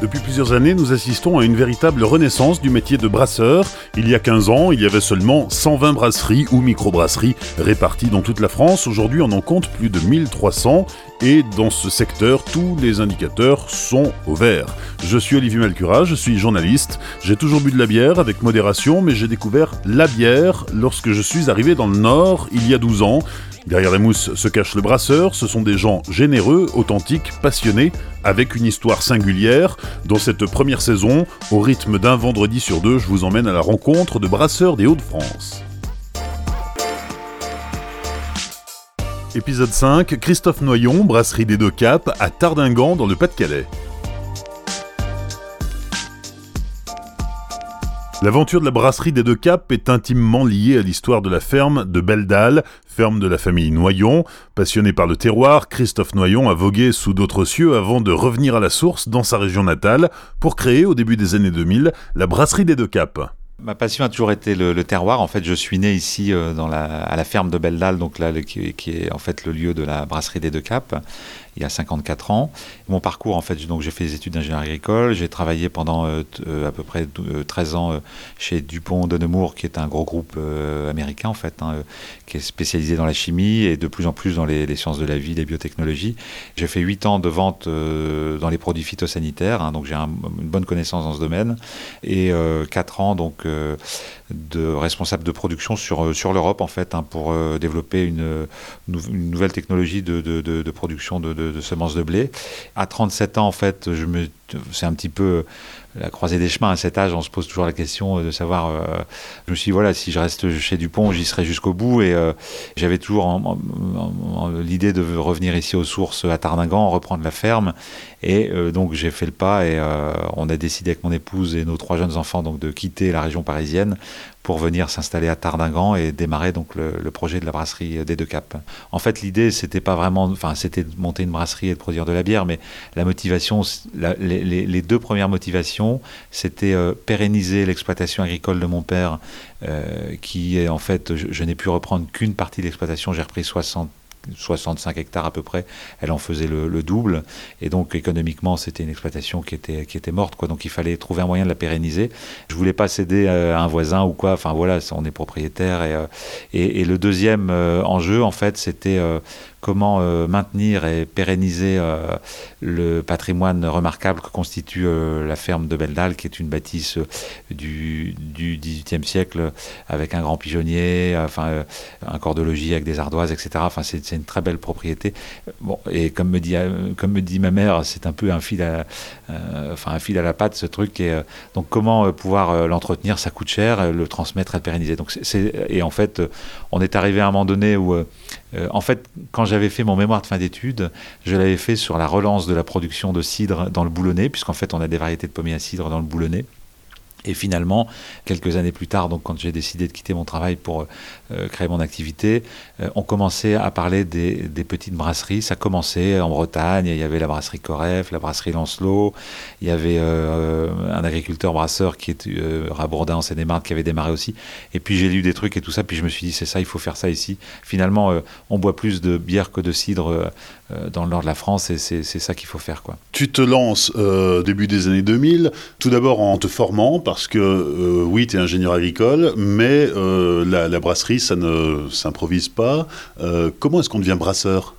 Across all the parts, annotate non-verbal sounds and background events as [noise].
Depuis plusieurs années, nous assistons à une véritable renaissance du métier de brasseur. Il y a 15 ans, il y avait seulement 120 brasseries ou microbrasseries réparties dans toute la France. Aujourd'hui, on en compte plus de 1300 et dans ce secteur, tous les indicateurs sont au vert. Je suis Olivier Malcura, je suis journaliste. J'ai toujours bu de la bière avec modération, mais j'ai découvert la bière lorsque je suis arrivé dans le Nord il y a 12 ans. Derrière les mousses se cache le brasseur, ce sont des gens généreux, authentiques, passionnés, avec une histoire singulière. Dans cette première saison, au rythme d'un vendredi sur deux, je vous emmène à la rencontre de brasseurs des Hauts-de-France. Épisode 5, Christophe Noyon, brasserie des Deux Caps, à Tardingan, dans le Pas-de-Calais. L'aventure de la brasserie des Deux Caps est intimement liée à l'histoire de la ferme de Belledal, ferme de la famille Noyon. Passionné par le terroir, Christophe Noyon a vogué sous d'autres cieux avant de revenir à la source dans sa région natale pour créer au début des années 2000 la brasserie des Deux Caps. Ma passion a toujours été le, terroir. En fait, je suis né ici euh, dans la, à la ferme de Belledal, donc là, qui, qui, est en fait le lieu de la brasserie des Deux Caps il y a 54 ans. Mon parcours, en fait, donc j'ai fait des études d'ingénieur agricole. J'ai travaillé pendant euh, euh, à peu près 13 euh, ans chez Dupont de Nemours, qui est un gros groupe américain, en fait, hein, qui est spécialisé dans la chimie et de plus en plus dans les, sciences de la vie, les biotechnologies. J'ai fait 8 ans de vente dans les produits phytosanitaires, hein, donc j'ai une bonne connaissance dans ce domaine. Et 4 ans, donc de responsable de production sur, sur l'Europe en fait hein, pour développer une, nouvelle technologie de, de, de production de, de, semences de blé. À 37 ans, en fait, je me, c'est un petit peu la croisée des chemins. À cet âge, on se pose toujours la question de savoir. Euh, je me suis dit, voilà, si je reste chez Dupont, j'y serai jusqu'au bout. Et euh, j'avais toujours l'idée de revenir ici aux sources à Tardingan, reprendre la ferme. Et euh, donc, j'ai fait le pas et on a décidé avec mon épouse et nos trois jeunes enfants donc, de quitter la région parisienne pour venir s'installer à Tardingan et démarrer donc le, projet de la brasserie des Deux Caps. En fait, l'idée, c'était pas vraiment, enfin, c'était de monter une brasserie et de produire de la bière, mais la motivation, les, deux premières motivations c'était euh, pérenniser l'exploitation agricole de mon père, euh, qui est en fait, je, n'ai pu reprendre qu'une partie de l'exploitation, j'ai repris 60 65 hectares à peu près, elle en faisait le, double. Et donc économiquement, c'était une exploitation qui était, qui était morte. Quoi. Donc il fallait trouver un moyen de la pérenniser. Je voulais pas céder à un voisin ou quoi. Enfin voilà, on est propriétaire. Et, euh, et, le deuxième enjeu, en fait, c'était comment euh, maintenir et pérenniser euh, le patrimoine remarquable que constitue euh, la ferme de Beldal, qui est une bâtisse du, XVIIIe siècle avec un grand pigeonnier, enfin un corps de logis avec des ardoises, etc. Enfin, c'est une très belle propriété. Bon, et comme me dit, comme me dit ma mère, c'est un peu un fil à, enfin un fil à la patte ce truc. Et donc comment pouvoir l'entretenir, ça coûte cher, le transmettre et le pérenniser. Donc et en fait, on est arrivé à un moment donné où euh, en fait, quand j'avais fait mon mémoire de fin d'études, je l'avais fait sur la relance de la production de cidre dans le Boulonnais, puisqu'en fait, on a des variétés de pommiers à cidre dans le Boulonnais. Et finalement, quelques années plus tard, donc quand j'ai décidé de quitter mon travail pour euh, créer mon activité, euh, on commençait à parler des, petites brasseries. Ça commençait en Bretagne, il y avait la brasserie Coref, la brasserie Lancelot, il y avait euh, un agriculteur brasseur qui est Rabourdin en Seine-et-Marne qui avait démarré aussi. Et puis j'ai lu des trucs et tout ça, puis je me suis dit c'est ça, il faut faire ça ici. Finalement, on boit plus de bière que de cidre dans le nord de la France et c'est ça qu'il faut faire. Quoi. Tu te lances début des années 2000, tout d'abord en te formant parce que euh, oui, tu es ingénieur agricole, mais euh, la, brasserie, ça ne s'improvise pas. Euh, comment est-ce qu'on devient brasseur?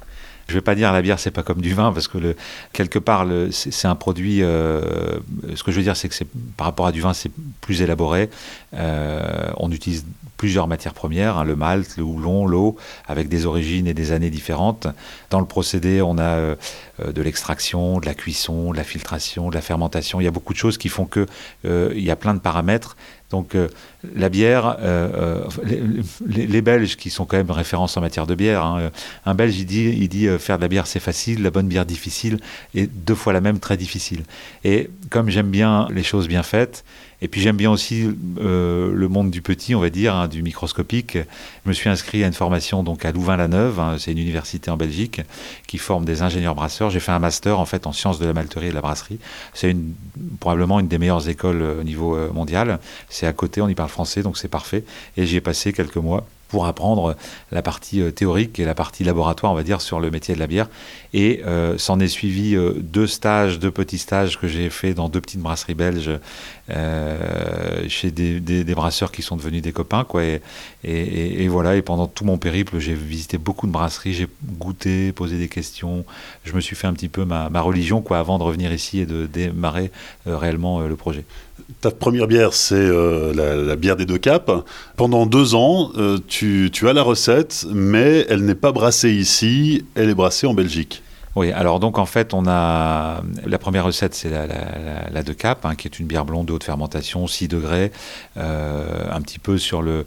Je vais pas dire la bière c'est pas comme du vin parce que quelque part c'est un produit. ce que je veux dire c'est que par rapport à du vin c'est plus élaboré. on utilise plusieurs matières premières, hein, le malt, le houblon, l'eau, avec des origines et des années différentes. Dans le procédé, on a euh, euh, de l'extraction, de la cuisson, de la filtration, de la fermentation. Il y a beaucoup de choses qui font que euh, il y a plein de paramètres. Donc la bière, les, Belges qui sont quand même références en matière de bière, hein, un Belge dit faire de la bière c'est facile, la bonne bière difficile, et deux fois la même très difficile. Et comme j'aime bien les choses bien faites, et puis j'aime bien aussi euh, le monde du petit, on va dire, hein, du microscopique. Je me suis inscrit à une formation donc à Louvain-la-Neuve, hein, c'est une université en Belgique qui forme des ingénieurs brasseurs. J'ai fait un master en fait en sciences de la malterie et de la brasserie. C'est probablement une des meilleures écoles euh, au niveau euh, mondial. C'est à côté, on y parle français, donc c'est parfait. Et j'y ai passé quelques mois pour apprendre la partie théorique et la partie laboratoire, on va dire, sur le métier de la bière. Et s'en est suivi deux stages, deux petits stages que j'ai fait dans deux petites brasseries belges chez des, brasseurs qui sont devenus des copains, quoi. Et, voilà. Et pendant tout mon périple, j'ai visité beaucoup de brasseries, j'ai goûté, posé des questions. Je me suis fait un petit peu ma, religion, quoi, avant de revenir ici et de démarrer réellement le projet. Ta première bière, c'est euh, la, bière des deux caps. Pendant deux ans, euh, tu, tu, as la recette, mais elle n'est pas brassée ici, elle est brassée en Belgique. Oui, alors donc en fait, on a la première recette, c'est la, la, De Cap, hein, qui est une bière blonde de haute fermentation, 6 degrés, euh, un petit peu sur le,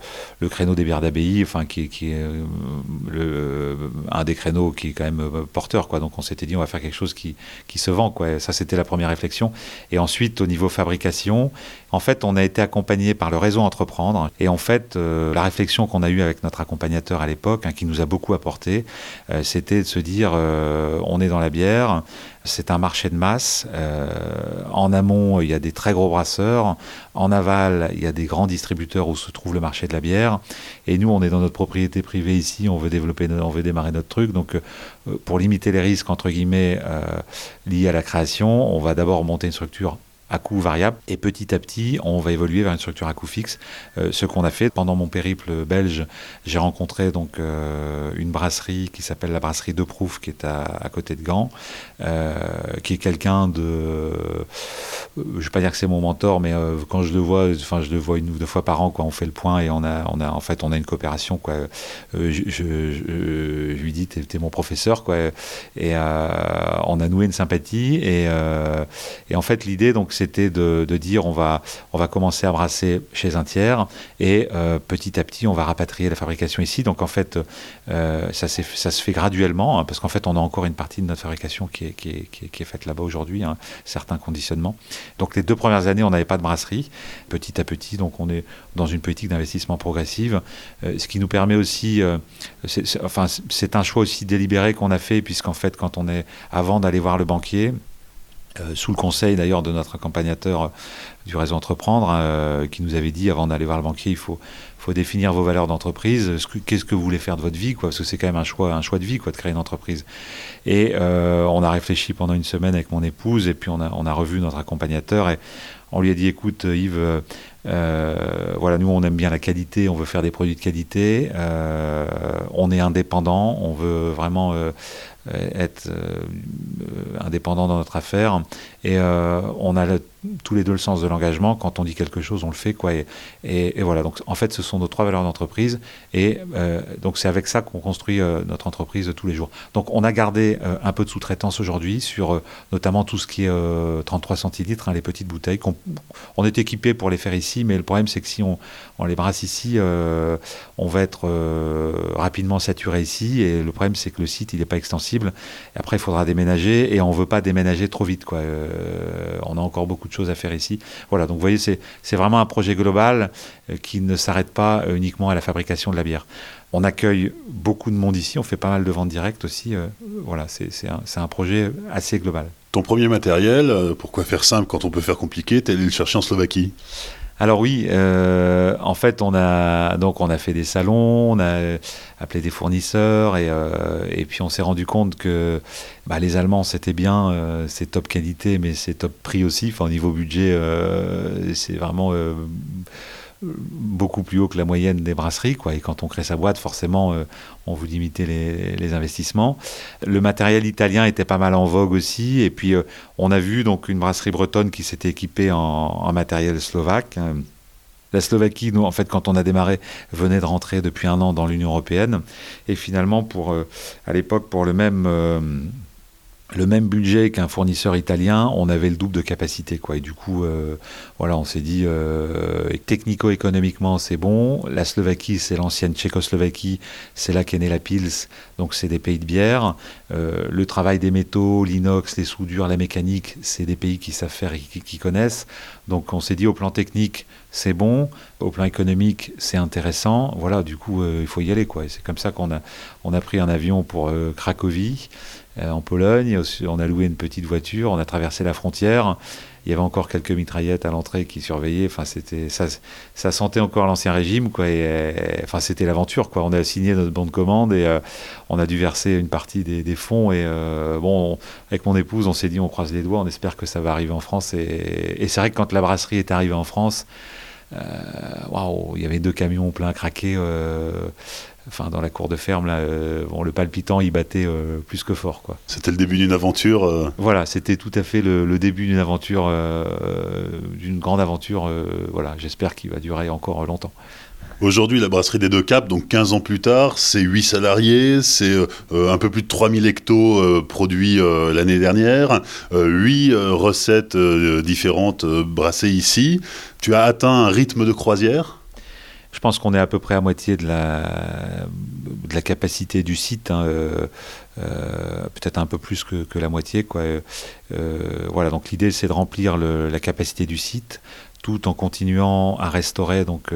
créneau des bières d'abbaye, enfin qui, est euh, un des créneaux qui est quand même euh, porteur, quoi. Donc on s'était dit on va faire quelque chose qui, qui se vend, quoi. Ça c'était la première réflexion. Et ensuite au niveau fabrication, en fait, on a été accompagné par le réseau Entreprendre. Et en fait, la réflexion qu'on a eue avec notre accompagnateur à l'époque, hein, qui nous a beaucoup apporté, c'était de se dire, on est dans la bière, c'est un marché de masse. en amont, il y a des très gros brasseurs. En aval, il y a des grands distributeurs où se trouve le marché de la bière. Et nous, on est dans notre propriété privée ici, on veut développer, on veut démarrer notre truc. Donc, pour limiter les risques, entre guillemets, liés à la création, on va d'abord monter une structure à coût variable. Et petit à petit, on va évoluer vers une structure à coût fixe. Euh, ce qu'on a fait pendant mon périple belge, j'ai rencontré donc euh, une brasserie qui s'appelle la brasserie de Prouf, qui est à, côté de Gand, euh, qui est quelqu'un de, je vais pas dire que c'est mon mentor, mais quand je le vois, enfin je le vois une ou deux fois par an, quoi, on fait le point et on a, en fait on a une coopération, quoi. Je, lui dis t'es es mon professeur, quoi, et on a noué une sympathie et, en fait l'idée donc c'était de, dire on va, on va commencer à brasser chez un tiers et euh, petit à petit on va rapatrier la fabrication ici. Donc en fait, euh, ça, se fait graduellement hein, parce qu'en fait on a encore une partie de notre fabrication qui est, qui est, qui est, faite là-bas aujourd'hui, hein, certains conditionnements. Donc les deux premières années on n'avait pas de brasserie. Petit à petit, donc on est dans une politique d'investissement progressive, euh, ce qui nous permet aussi, enfin c'est un choix aussi délibéré qu'on a fait puisqu'en fait quand on est avant d'aller voir le banquier, euh, sous le conseil d'ailleurs de notre accompagnateur euh, du réseau Entreprendre, euh, qui nous avait dit avant d'aller voir le banquier, il faut, faut définir vos valeurs d'entreprise, qu'est-ce que vous voulez faire de votre vie, quoi, parce que c'est quand même un choix, un choix de vie quoi, de créer une entreprise. Et on a réfléchi pendant une semaine avec mon épouse, et puis on a, on a revu notre accompagnateur, et on lui a dit, écoute Yves, voilà, nous on aime bien la qualité, on veut faire des produits de qualité, on est indépendant, on veut vraiment être indépendant dans notre affaire. Et euh, on a tous les deux le sens de l'engagement. Quand on dit quelque chose, on le fait. Quoi. Et, et, voilà. Donc, en fait, ce sont nos trois valeurs d'entreprise. Et euh, donc, c'est avec ça qu'on construit euh, notre entreprise tous les jours. Donc, on a gardé un peu de sous-traitance aujourd'hui sur notamment tout ce qui est 33 centilitres, hein, les petites bouteilles. On, est équipé pour les faire ici, mais le problème, c'est que si on, les brasse ici, on va être rapidement saturé ici. Et le problème, c'est que le site, il n'est pas extensible. Et après, il faudra déménager. Et on ne veut pas déménager trop vite. Quoi. on a encore beaucoup de choses à faire ici. Voilà, donc vous voyez, c'est vraiment un projet global euh, qui ne s'arrête pas euh, uniquement à la fabrication de la bière. On accueille beaucoup de monde ici, on fait pas mal de ventes directes aussi. Euh, voilà, c'est un, un, projet assez global. Ton premier matériel, pourquoi faire simple quand on peut faire compliqué T'es allé le chercher en Slovaquie? Alors oui, euh, en fait, on a donc on a fait des salons, on a appelé des fournisseurs et, euh, et puis on s'est rendu compte que bah, les Allemands c'était bien, euh, c'est top qualité, mais c'est top prix aussi. Enfin, au niveau budget, c'est vraiment beaucoup plus haut que la moyenne des brasseries. Quoi. Et quand on crée sa boîte, forcément, euh, on vous limiter les, investissements. Le matériel italien était pas mal en vogue aussi. Et puis, euh, on a vu donc une brasserie bretonne qui s'était équipée en, matériel slovaque. La Slovaquie, nous, en fait, quand on a démarré, venait de rentrer depuis un an dans l'Union européenne. Et finalement, pour, euh, à l'époque, pour le même le même budget qu'un fournisseur italien, on avait le double de capacité. Quoi. Et du coup, euh, voilà, on s'est dit, euh, technico-économiquement, c'est bon. La Slovaquie, c'est l'ancienne Tchécoslovaquie, c'est là qu'est née la Pils, donc c'est des pays de bière. Euh, le travail des métaux, l'inox, les soudures, la mécanique, c'est des pays qui savent faire et qui, connaissent. Donc on s'est dit, au plan technique, c'est bon. Au plan économique, c'est intéressant. Voilà, du coup, il faut y aller. Quoi. C'est comme ça qu'on a, on a pris un avion pour Cracovie. Euh, en Pologne. On a loué une petite voiture, on a traversé la frontière. Il y avait encore quelques mitraillettes à l'entrée qui surveillaient. Enfin, c'était ça, ça sentait encore l'ancien régime, quoi. Et, enfin, c'était l'aventure, quoi. On a signé notre bon de commande et euh, on a dû verser une partie des, fonds. Et euh, bon, avec mon épouse, on s'est dit, on croise les doigts, on espère que ça va arriver en France. Et, et c'est vrai que quand la brasserie est arrivée en France, waouh, il y avait deux camions pleins craqués enfin dans la cour de ferme là, euh, bon, le palpitant il battait euh, plus que fort quoi. C'était le début d'une aventure. Euh. Voilà, c'était tout à fait le, début d'une aventure, d'une grande aventure. voilà, j'espère qu'il va durer encore longtemps. Aujourd'hui, la brasserie des Deux Caps, donc 15 ans plus tard, c'est 8 salariés, c'est un peu plus de 3000 hectos produits l'année dernière, 8 recettes différentes brassées ici. Tu as atteint un rythme de croisière? Je pense qu'on est à peu près à moitié de la, capacité du site, hein, euh, euh, peut-être un peu plus que, la moitié. Euh, voilà, donc l'idée c'est de remplir la capacité du site tout en continuant à restaurer donc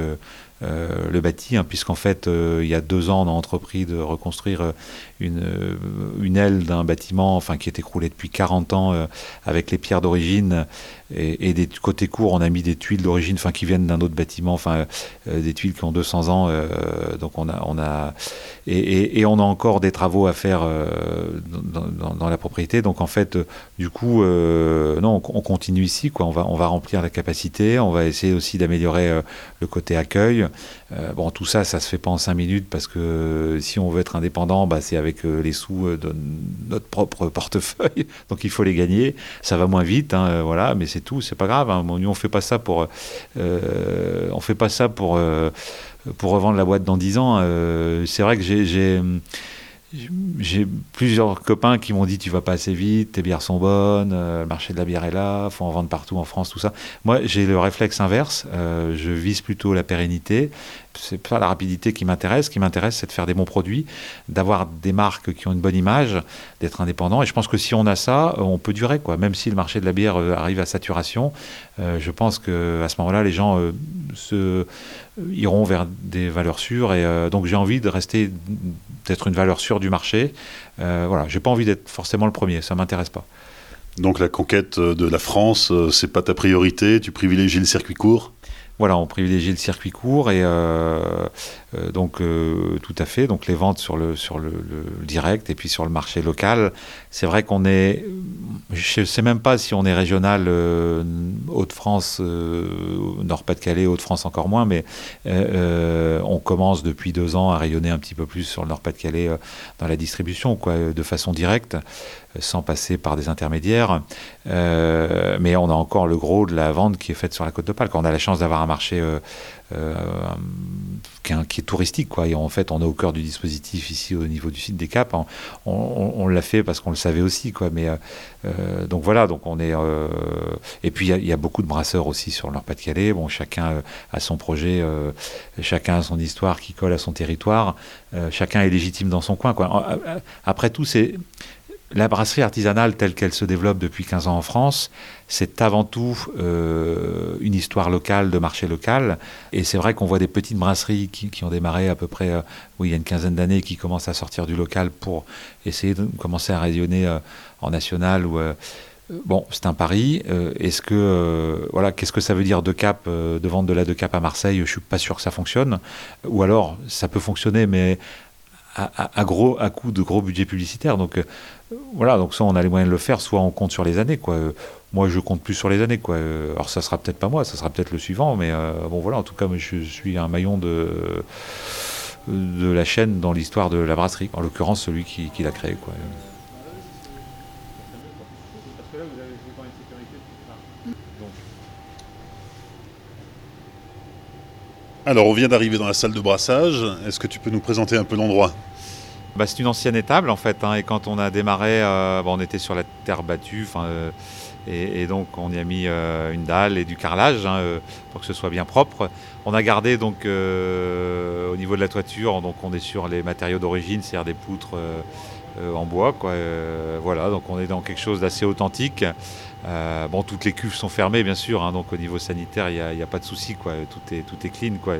le bâti, hein, puisqu'en fait il y a deux ans on a entrepris de reconstruire une, une aile d'un bâtiment enfin, qui est écroulé depuis 40 ans avec les pierres d'origine et, des côtés courts, on a mis des tuiles d'origine, enfin qui viennent d'un autre bâtiment, enfin euh, des tuiles qui ont 200 ans. Euh, donc on a, on a et, on a encore des travaux à faire euh, dans, la propriété. Donc en fait, du coup, non, on, continue ici. On va, on va remplir la capacité, on va essayer aussi d'améliorer le côté accueil. Bon, tout ça, ça se fait pas en cinq minutes parce que si on veut être indépendant, bah, c'est avec les sous de notre propre [laughs] portefeuille. Donc il faut les gagner. Ça va moins vite, hein, voilà, mais c'est tout, c'est pas grave. Hein. on fait pas ça pour, euh, on fait pas ça pour, euh, pour revendre la boîte dans 10 ans. Euh, c'est vrai que j'ai j'ai plusieurs copains qui m'ont dit tu vas pas assez vite, tes bières sont bonnes, le marché de la bière est là, faut en vendre partout en France, tout ça. Moi, j'ai le réflexe inverse. je vise plutôt la pérennité c'est pas la rapidité qui m'intéresse. Ce qui m'intéresse, c'est de faire des bons produits, d'avoir des marques qui ont une bonne image, d'être indépendant. Et je pense que si on a ça, on peut durer, quoi. Même si le marché de la bière euh, arrive à saturation, euh, je pense que à ce moment-là, les gens euh, iront vers des valeurs sûres. Et donc, j'ai envie de rester, d'être une valeur sûre du marché. voilà, j'ai pas envie d'être forcément le premier. Ça m'intéresse pas. Donc, la conquête de la France, c'est pas ta priorité. Tu privilégies le circuit court? Voilà, on privilégie le circuit court et euh, euh, donc euh, tout à fait. Donc les ventes sur le sur le, direct et puis sur le marché local. C'est vrai qu'on est, je sais même pas si on est régional Haute-France, Nord-Pas-de-Calais, Haute-France encore moins, mais on commence depuis deux ans à rayonner un petit peu plus sur le Nord-Pas-de-Calais dans la distribution, quoi, de façon directe sans passer par des intermédiaires. mais on a encore le gros de la vente qui est faite sur la côte de Pâle. Quand on a la chance d'avoir un marché euh, euh, qui, est, touristique. Quoi. Et en fait, on est au cœur du dispositif ici au niveau du site des Caps. On, l'a fait parce qu'on le savait aussi. Quoi. Mais, euh, donc voilà, donc on est. et puis il y, a beaucoup de brasseurs aussi sur leur Pas-de-Calais. Bon, chacun a son projet, chacun a son histoire qui colle à son territoire. chacun est légitime dans son coin. Quoi. Après tout, c'est la brasserie artisanale telle qu'elle se développe depuis 15 ans en France, c'est avant tout euh, une histoire locale, de marché local. Et c'est vrai qu'on voit des petites brasseries qui, ont démarré à peu près euh, oui, il y a une quinzaine d'années, qui commencent à sortir du local pour essayer de commencer à rayonner euh, en national. Ou, bon, c'est un pari. Est-ce que voilà, qu'est-ce que ça veut dire de cap, de vendre de la de cap à Marseille? Je suis pas sûr que ça fonctionne. Ou alors, ça peut fonctionner, mais à, gros, à coup de gros budget publicitaire. Donc voilà, donc soit on a les moyens de le faire, soit on compte sur les années. Quoi. Moi, je compte plus sur les années. Quoi. Alors, ça sera peut-être pas moi, ça sera peut-être le suivant, mais euh, bon, voilà, en tout cas, je suis un maillon de, de la chaîne dans l'histoire de la brasserie, en l'occurrence celui qui, l'a créé. Quoi. Alors, on vient d'arriver dans la salle de brassage. Est-ce que tu peux nous présenter un peu l'endroit? Bah, c'est une ancienne étable en fait, hein, et quand on a démarré, euh, on était sur la terre battue, euh, et, donc on y a mis euh, une dalle et du carrelage hein, pour que ce soit bien propre. On a gardé donc au niveau de la toiture, donc on est sur les matériaux d'origine, c'est-à-dire des poutres en bois, voilà, donc on est dans quelque chose d'assez authentique. Bon, toutes les cuves sont fermées, bien sûr, hein, donc au niveau sanitaire, il n'y a, pas de souci, quoi. Tout est, tout est clean, quoi.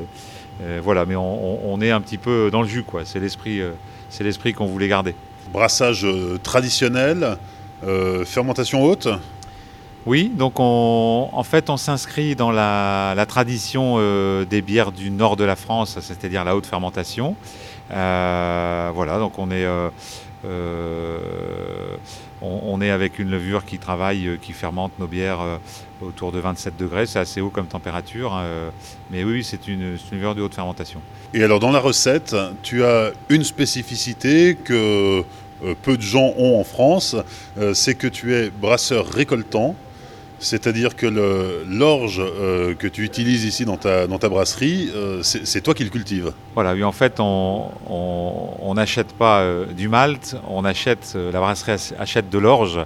voilà, mais on, on, est un petit peu dans le jus, quoi. C'est l'esprit c'est l'esprit qu'on voulait garder. Brassage euh, traditionnel, euh, fermentation haute? Oui, donc en fait on s'inscrit dans la, tradition des bières du nord de la France, c'est-à-dire la haute fermentation. voilà, donc on est on, est avec une levure qui travaille, euh, qui fermente nos bières euh, autour de 27 degrés. C'est assez haut comme température. Hein, euh, mais oui, c'est une, levure de haute fermentation. Et alors, dans la recette, tu as une spécificité que peu de gens ont en France c'est que tu es brasseur récoltant. C'est-à-dire que l'orge euh, que tu utilises ici dans ta, dans ta brasserie, euh, c'est toi qui le cultives. Voilà, oui, en fait, on n'achète pas euh, du malt, on achète, la brasserie achète de l'orge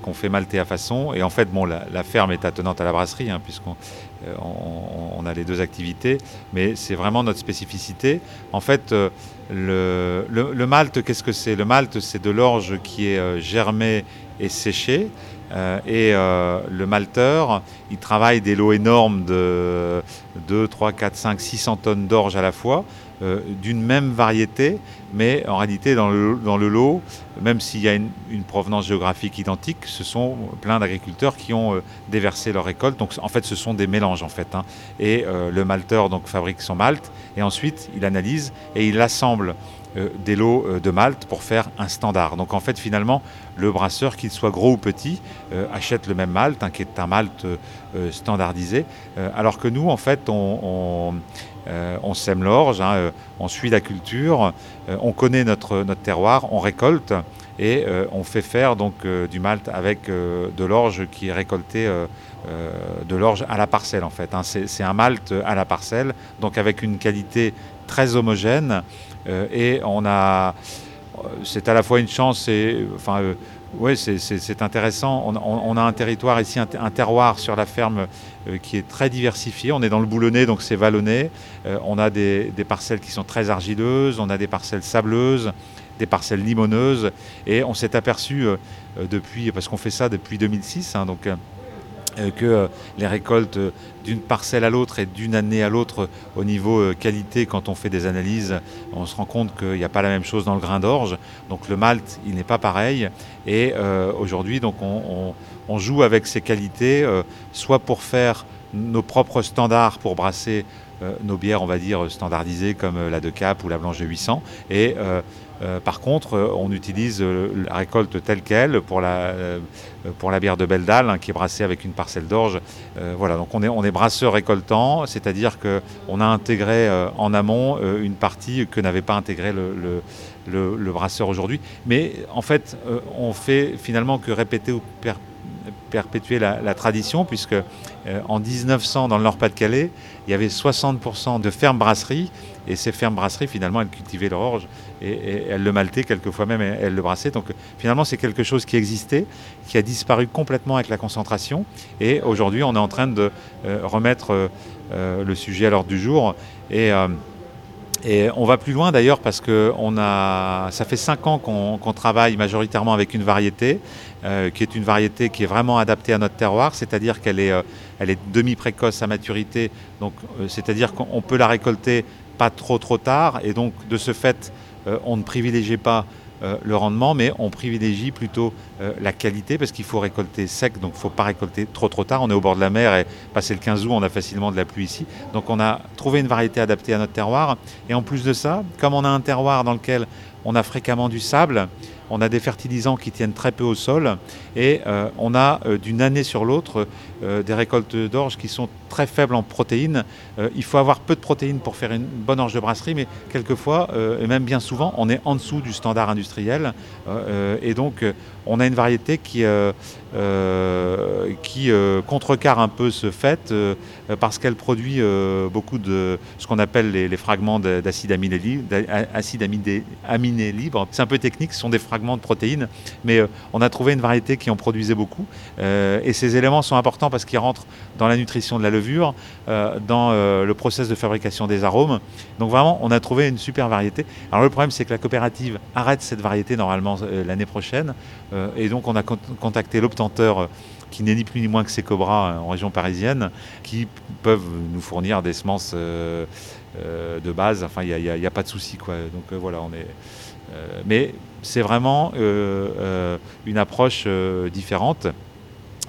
qu'on fait malter à façon. Et en fait, bon, la, ferme est attenante à la brasserie, hein, puisqu'on on, a les deux activités, mais c'est vraiment notre spécificité. En fait, le, le, le malt, qu'est-ce que c'est? Le malt, c'est de l'orge qui est germé et séché. Euh, et euh, le malteur, il travaille des lots énormes de 2, 3, 4, 5, 600 tonnes d'orge à la fois, euh, d'une même variété, mais en réalité dans le, lot, même s'il y a une, provenance géographique identique, ce sont plein d'agriculteurs qui ont déversé leur récolte. Donc en fait, ce sont des mélanges en fait. Hein. Et le malteur donc fabrique son malt et ensuite il analyse et il assemble des lots euh, de malt pour faire un standard. Donc en fait finalement le brasseur, qu'il soit gros ou petit, euh, achète le même malt, hein, qui est un malt standardisé, alors que nous en fait on, sème l'orge, hein, on suit la culture, on connaît notre, notre terroir, on récolte et on fait faire donc du malt avec de l'orge qui est récolté de l'orge à la parcelle en fait. Hein. C'est un malt à la parcelle, donc avec une qualité très homogène euh, et on a, c'est à la fois une chance et, enfin, euh, oui, c'est intéressant. On, a un territoire ici, un, terroir sur la ferme euh, qui est très diversifié. On est dans le boulonnais, donc c'est vallonné. on a des, parcelles qui sont très argileuses, on a des parcelles sableuses, des parcelles limoneuses. Et on s'est aperçu depuis, parce qu'on fait ça depuis 2006, hein, donc euh, que euh, les récoltes euh, d'une parcelle à l'autre et d'une année à l'autre au niveau qualité, quand on fait des analyses, on se rend compte qu'il n'y a pas la même chose dans le grain d'orge. Donc le malt, il n'est pas pareil. Et aujourd'hui, donc on, joue avec ces qualités, soit pour faire nos propres standards pour brasser nos bières, on va dire, standardisées comme la de Cap ou la Blanche de 800. Et euh, par contre, euh, on utilise euh, la récolte telle qu'elle pour la, bière de Beldal, hein, qui est brassée avec une parcelle d'orge. voilà, donc on est, on est brasseur récoltant, c'est-à-dire qu'on a intégré en amont une partie que n'avait pas intégré le, le, brasseur aujourd'hui. Mais en fait, on fait finalement que répéter ou perpétuer la, tradition, puisque en 1900, dans le Nord-Pas-de-Calais, il y avait 60% de fermes brasseries, et ces fermes brasseries, finalement, elles cultivaient l'orge et, elle le maltait, quelquefois même elle, le brassait. Donc finalement c'est quelque chose qui existait, qui a disparu complètement avec la concentration et aujourd'hui on est en train de euh, remettre euh, euh, le sujet à l'ordre du jour et, et on va plus loin d'ailleurs parce que a, ça fait cinq ans qu'on travaille majoritairement avec une variété qui est une variété qui est vraiment adaptée à notre terroir, c'est-à-dire qu'elle est, elle est demi-précoce à maturité, donc c'est-à-dire qu'on peut la récolter pas trop trop tard et donc de ce fait euh, on ne privilégie pas euh, le rendement, mais on privilégie plutôt euh, la qualité parce qu'il faut récolter sec, donc il ne faut pas récolter trop trop tard. On est au bord de la mer et passé le 15 août, on a facilement de la pluie ici. Donc on a trouvé une variété adaptée à notre terroir. Et en plus de ça, comme on a un terroir dans lequel on a fréquemment du sable, on a des fertilisants qui tiennent très peu au sol et euh, on a euh, d'une année sur l'autre euh, des récoltes d'orge qui sont très faibles en protéines. il faut avoir peu de protéines pour faire une bonne orge de brasserie, mais quelquefois, et même bien souvent, on est en dessous du standard industriel. et donc, on a une variété qui, qui contrecarre un peu ce fait parce qu'elle produit beaucoup de ce qu'on appelle les, fragments d'acide aminé, aminé libre. C'est un peu technique, ce sont des fragments de protéines, mais on a trouvé une variété qui en produisait beaucoup. Euh, et ces éléments sont importants parce qu'ils rentrent dans la nutrition de la euh, dans euh, le process de fabrication des arômes. Donc vraiment, on a trouvé une super variété. Alors le problème, c'est que la coopérative arrête cette variété normalement l'année prochaine. et donc on a contacté l'obtenteur qui n'est ni plus ni moins que ces cobras en région parisienne, qui peuvent nous fournir des semences de base. Enfin, il n'y a, pas de souci. Quoi. Donc voilà, on est. mais c'est vraiment euh, euh, une approche euh, différente.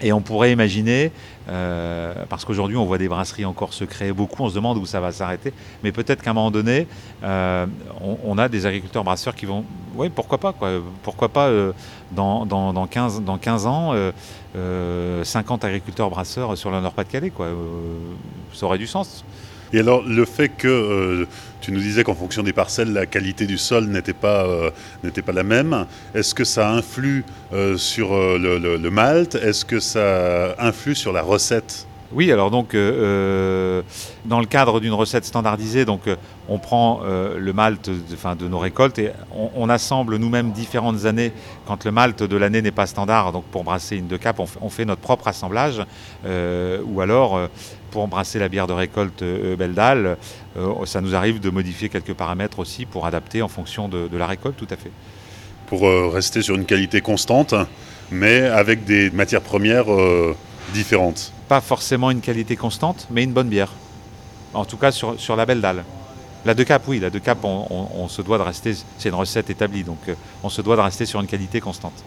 Et on pourrait imaginer, euh, parce qu'aujourd'hui on voit des brasseries encore se créer beaucoup, on se demande où ça va s'arrêter, mais peut-être qu'à un moment donné, euh, on, a des agriculteurs brasseurs qui vont, oui pourquoi pas, quoi, pourquoi pas euh, dans, dans, 15, dans 15 ans, 50 agriculteurs brasseurs sur le Nord-Pas-de-Calais, quoi, ça aurait du sens. Et alors, le fait que euh, tu nous disais qu'en fonction des parcelles, la qualité du sol n'était pas, euh, la même, est-ce que ça influe euh, sur le, malt? Est-ce que ça influe sur la recette? Oui, alors donc dans le cadre d'une recette standardisée, donc on prend le malt de, nos récoltes et on, assemble nous-mêmes différentes années quand le malt de l'année n'est pas standard. Donc pour brasser une de cap, on, fait notre propre assemblage ou alors pour brasser la bière de récolte euh, Beldal, euh, ça nous arrive de modifier quelques paramètres aussi pour adapter en fonction de, la récolte, tout à fait. Pour euh, rester sur une qualité constante, mais avec des matières premières différentes. Pas forcément une qualité constante, mais une bonne bière. En tout cas sur, sur la Beldal. La de cap, oui, la de cap, on se doit de rester, c'est une recette établie, donc on se doit de rester sur une qualité constante.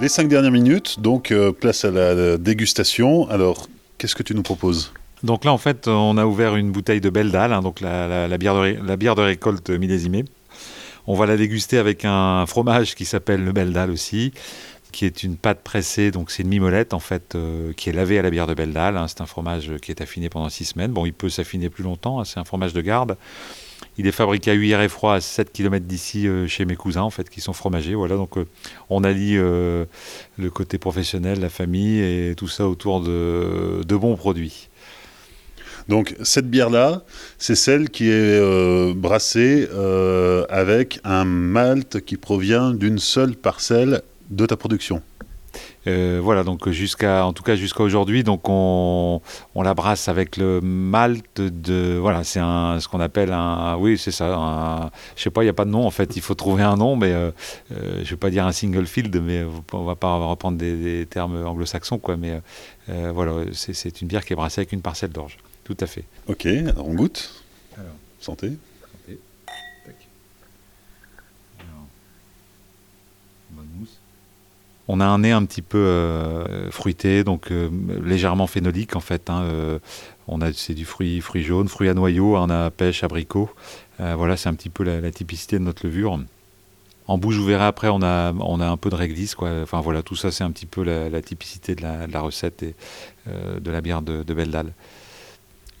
Les cinq dernières minutes, donc euh, place à la dégustation. Alors, qu'est-ce que tu nous proposes? Donc là, en fait, on a ouvert une bouteille de Belle Dalle, hein, donc la, bière de, la bière de récolte millésimée. On va la déguster avec un fromage qui s'appelle le Belle Dalle aussi, qui est une pâte pressée, donc c'est une mimolette en fait, euh, qui est lavée à la bière de Belle Dalle. Hein. c'est un fromage qui est affiné pendant six semaines. Bon, il peut s'affiner plus longtemps, hein. c'est un fromage de garde. Il est fabriqué à Huillère et Froid, à 7 km d'ici, euh, chez mes cousins, en fait, qui sont fromagers. Voilà, donc euh, on allie le côté professionnel, la famille et tout ça autour de, bons produits. Donc cette bière-là, c'est celle qui est brassée avec un malt qui provient d'une seule parcelle de ta production. Euh, voilà, donc jusqu'à, en tout cas jusqu'à aujourd'hui, donc on, on, la brasse avec le malt de, voilà, c'est un, ce qu'on appelle un, oui, c'est ça, un, je sais pas, il n'y a pas de nom en fait, il faut trouver un nom, mais euh, euh, je vais pas dire un single field, mais on va pas reprendre des, termes anglo-saxons quoi, mais voilà, c'est une bière qui est brassée avec une parcelle d'orge, tout à fait. Ok, alors on goûte. Alors, santé. On a un nez un petit peu euh, fruité, donc euh, légèrement phénolique en fait. Hein, euh, on a c'est du fruit, fruit jaune, fruit à noyau, on a pêche, abricot. voilà, c'est un petit peu la, typicité de notre levure. En bouche, vous verrez après, on a, on a un peu de réglisse. Quoi. Enfin voilà, tout ça, c'est un petit peu la, typicité de la, recette et de la bière de, de Beldal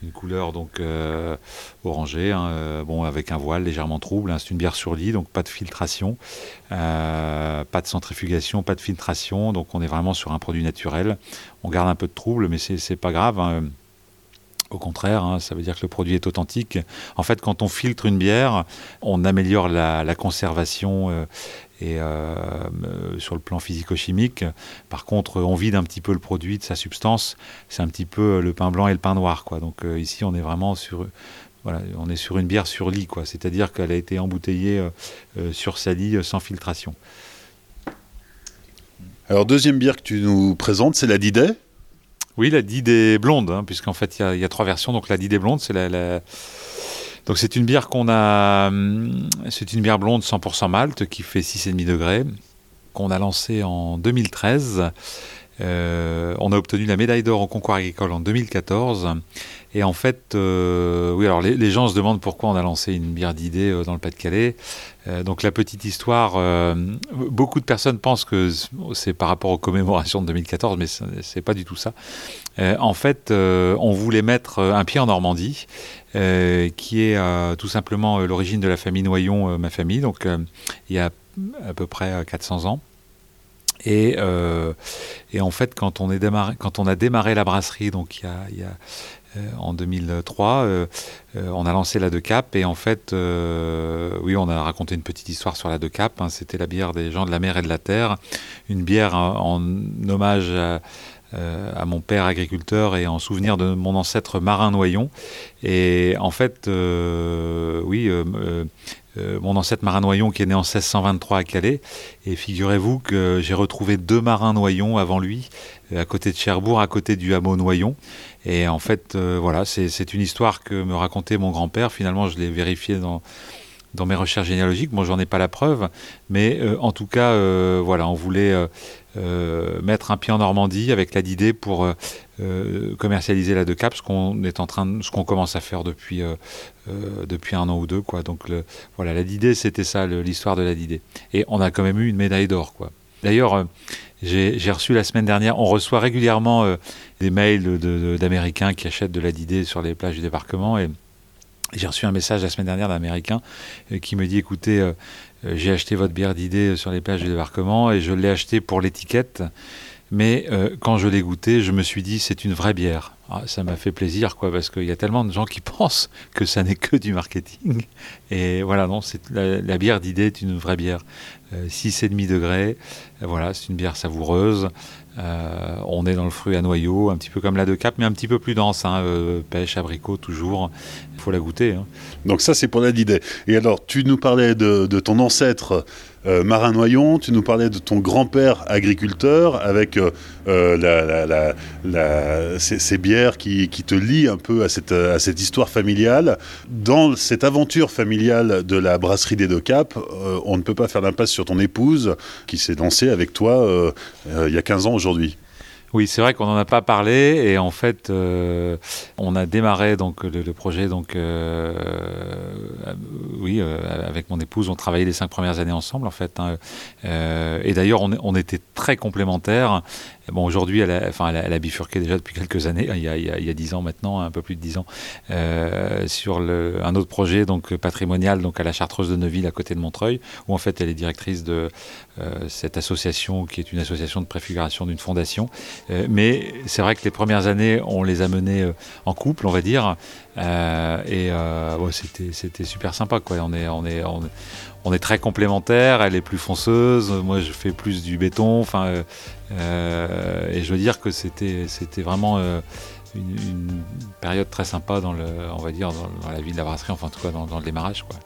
une couleur donc euh, orangée, hein, euh, bon avec un voile légèrement trouble. Hein. c'est une bière sur lit, donc pas de filtration, euh, pas de centrifugation, pas de filtration. Donc on est vraiment sur un produit naturel. On garde un peu de trouble, mais c'est pas grave. Hein. Au contraire, ça veut dire que le produit est authentique. En fait, quand on filtre une bière, on améliore la, la conservation et euh, euh, sur le plan physico-chimique. Par contre, on vide un petit peu le produit de sa substance. C'est un petit peu le pain blanc et le pain noir. Quoi. Donc euh, ici, on est vraiment sur, voilà, on est sur une bière sur lit, quoi. C'est-à-dire qu'elle a été embouteillée sur sa lit sans filtration. Alors deuxième bière que tu nous présentes, c'est la Didet. Oui, la Didet blonde, hein, puisqu'en fait il y, a trois versions. Donc la Didet blonde, c'est la donc c'est une bière qu'on a, hum, c'est une bière blonde 100% malt qui fait 6,5 degrés, qu'on a lancée en 2013. Euh, on a obtenu la médaille d'or au concours agricole en 2014. Et en fait, euh, oui, alors les, gens se demandent pourquoi on a lancé une bière d'idées euh, dans le Pas-de-Calais. donc la petite histoire, beaucoup de personnes pensent que c'est par rapport aux commémorations de 2014, mais c'est pas du tout ça. en fait, on voulait mettre un pied en Normandie euh, qui est euh, tout simplement euh, l'origine de la famille Noyon, ma famille, donc il y a à peu près 400 ans. Et, en fait, quand on a démarré la brasserie, donc il y a, en 2003, on a lancé la De Cap et en fait, oui, on a raconté une petite histoire sur la De Cap. Hein. C'était la bière des gens de la mer et de la terre, une bière en hommage à, euh, mon père agriculteur et en souvenir de mon ancêtre marin Noyon. Et en fait, euh, oui, euh, mon ancêtre marin Noyon qui est né en 1623 à Calais. Et figurez-vous que j'ai retrouvé deux marins Noyon avant lui, à côté de Cherbourg, à côté du hameau Noyon. Et en fait, voilà, c'est une histoire que me racontait mon grand-père. Finalement, je l'ai vérifié dans dans mes recherches généalogiques. Bon, j'en ai pas la preuve, mais en tout cas, voilà, on voulait mettre un pied en Normandie avec la d'idée pour commercialiser la De Cap, ce qu'on est en train, ce qu'on commence à faire depuis depuis un an ou deux, quoi. Donc voilà, la d'idée, c'était ça, l'histoire de la d'idée. Et on a quand même eu une médaille d'or, quoi. D'ailleurs, j'ai reçu la semaine dernière, on reçoit régulièrement euh, des mails d'Américains qui achètent de la DD sur les plages du débarquement. Et j'ai reçu un message la semaine dernière d'un Américain euh, qui me dit écoutez, euh, j'ai acheté votre bière d'idée sur les plages du débarquement et je l'ai acheté pour l'étiquette. Mais quand je l'ai goûté, je me suis dit c'est une vraie bière. Ah, ça m'a fait plaisir, quoi, parce qu'il y a tellement de gens qui [laughs] pensent que ça n'est que du marketing. Et voilà, non, la, la bière d'idée est une vraie bière. 6,5 degrés. Voilà, c'est une bière savoureuse. Euh, on est dans le fruit à noyau, un petit peu comme la de Cap, mais un petit peu plus dense. Hein, euh, pêche, abricot, toujours. Il faut la goûter. Hein. Donc ça, c'est pour la d'idée. Et alors, tu nous parlais de, ton ancêtre euh, Marin Noyon, tu nous parlais de ton grand-père agriculteur, avec ces, bières qui, te lient un peu à cette, à cette histoire familiale. Dans cette aventure familiale de la brasserie des Deux Caps, on ne peut pas faire l'impasse sur ton épouse qui s'est lancée avec toi il y a 15 ans aujourd'hui oui, c'est vrai qu'on n'en a pas parlé et en fait, euh, on a démarré donc le, projet donc euh, euh, oui avec mon épouse, on travaillait les cinq premières années ensemble en fait hein. et d'ailleurs on, était très complémentaires Bon, aujourd'hui, elle, a, enfin, elle, a, bifurqué déjà depuis quelques années, [laughs] il y a, 10 ans maintenant, un peu plus de 10 ans, euh, sur un autre projet donc patrimonial donc à la Chartreuse de Neuville, à côté de Montreuil, où en fait elle est directrice de euh, cette association qui est une association de préfiguration d'une fondation. Euh, mais c'est vrai que les premières années, on les a menées en couple, on va dire, et c'était super sympa. Quoi. On, est, très complémentaires. Elle est plus fonceuse, moi je fais plus du béton. Euh, euh, et je veux dire que c'était vraiment euh, une, période très sympa dans le, on va dire dans, la vie de la brasserie, enfin en tout cas dans, dans le démarrage, quoi.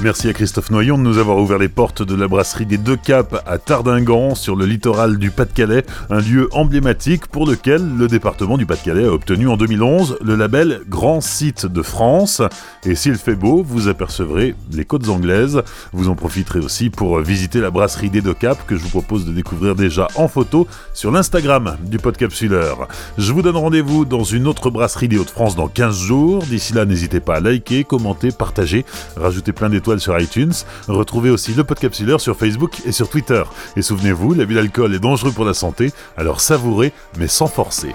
Merci à Christophe Noyon de nous avoir ouvert les portes de la brasserie des Deux Caps à Tardingan, sur le littoral du Pas-de-Calais, un lieu emblématique pour lequel le département du Pas-de-Calais a obtenu en 2011 le label Grand Site de France. Et s'il fait beau, vous apercevrez les côtes anglaises. Vous en profiterez aussi pour visiter la brasserie des Deux Caps que je vous propose de découvrir déjà en photo sur l'Instagram du Podcapsuleur. Je vous donne rendez-vous dans une autre brasserie des Hauts-de-France dans 15 jours. D'ici là, n'hésitez pas à liker, commenter, partager, rajouter plein d'étoiles sur iTunes. Retrouvez aussi le Podcapsuleur sur Facebook et sur Twitter. Et souvenez-vous, l'abus d'alcool est dangereux pour la santé, alors savourez, mais sans forcer.